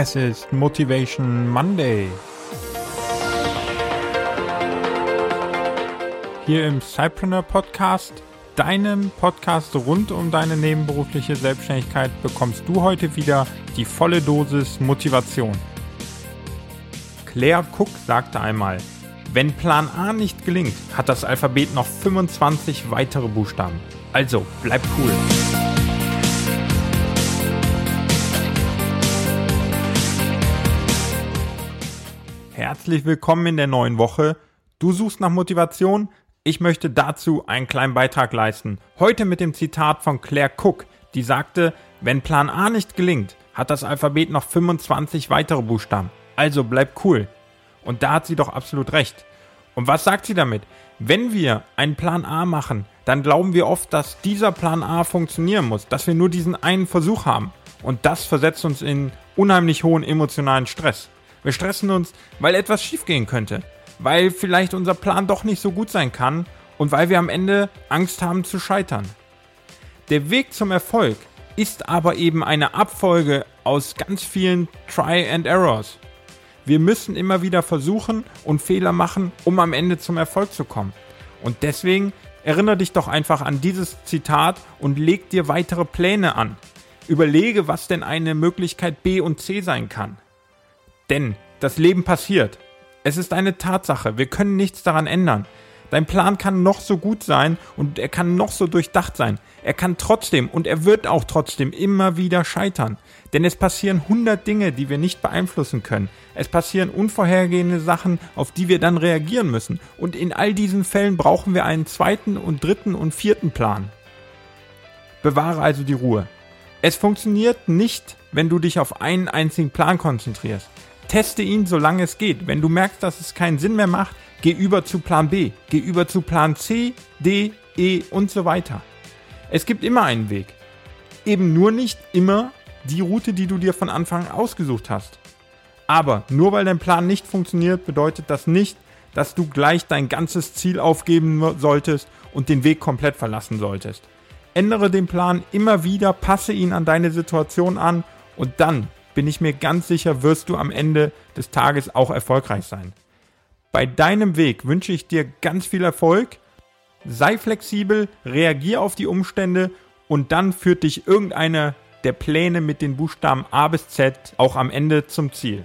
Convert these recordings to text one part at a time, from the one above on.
Es ist Motivation Monday. Hier im Cypreneur Podcast, deinem Podcast rund um deine nebenberufliche Selbstständigkeit, bekommst du heute wieder die volle Dosis Motivation. Claire Cook sagte einmal, wenn Plan A nicht gelingt, hat das Alphabet noch 25 weitere Buchstaben. Also, bleib cool. Herzlich willkommen in der neuen Woche. Du suchst nach Motivation? Ich möchte dazu einen kleinen Beitrag leisten. Heute mit dem Zitat von Claire Cook, die sagte, wenn Plan A nicht gelingt, hat das Alphabet noch 25 weitere Buchstaben. Also bleib cool. Und da hat sie doch absolut recht. Und was sagt sie damit? Wenn wir einen Plan A machen, dann glauben wir oft, dass dieser Plan A funktionieren muss, dass wir nur diesen einen Versuch haben. Und das versetzt uns in unheimlich hohen emotionalen Stress. Wir stressen uns, weil etwas schiefgehen könnte, weil vielleicht unser Plan doch nicht so gut sein kann und weil wir am Ende Angst haben zu scheitern. Der Weg zum Erfolg ist aber eben eine Abfolge aus ganz vielen Try and Errors. Wir müssen immer wieder versuchen und Fehler machen, um am Ende zum Erfolg zu kommen. Und deswegen erinnere dich doch einfach an dieses Zitat und leg dir weitere Pläne an. Überlege, was denn eine Möglichkeit B und C sein kann. Denn das Leben passiert. Es ist eine Tatsache. Wir können nichts daran ändern. Dein Plan kann noch so gut sein und er kann noch so durchdacht sein. Er kann trotzdem und er wird auch trotzdem immer wieder scheitern. Denn es passieren hundert Dinge, die wir nicht beeinflussen können. Es passieren unvorhergehende Sachen, auf die wir dann reagieren müssen. Und in all diesen Fällen brauchen wir einen zweiten und dritten und vierten Plan. Bewahre also die Ruhe. Es funktioniert nicht, wenn du dich auf einen einzigen Plan konzentrierst. Teste ihn, solange es geht. Wenn du merkst, dass es keinen Sinn mehr macht, geh über zu Plan B, geh über zu Plan C, D, E und so weiter. Es gibt immer einen Weg. Eben nur nicht immer die Route, die du dir von Anfang ausgesucht hast. Aber nur weil dein Plan nicht funktioniert, bedeutet das nicht, dass du gleich dein ganzes Ziel aufgeben solltest und den Weg komplett verlassen solltest. Ändere den Plan immer wieder, passe ihn an deine Situation an und dann bin ich mir ganz sicher, wirst du am Ende des Tages auch erfolgreich sein. Bei deinem Weg wünsche ich dir ganz viel Erfolg. Sei flexibel, reagier auf die Umstände und dann führt dich irgendeiner der Pläne mit den Buchstaben A bis Z auch am Ende zum Ziel.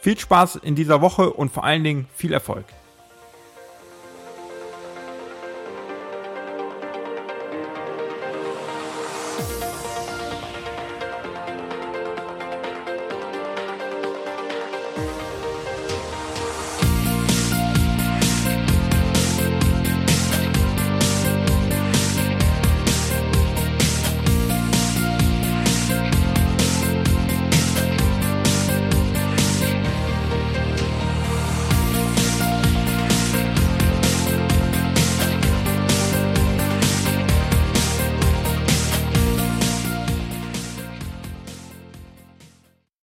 Viel Spaß in dieser Woche und vor allen Dingen viel Erfolg.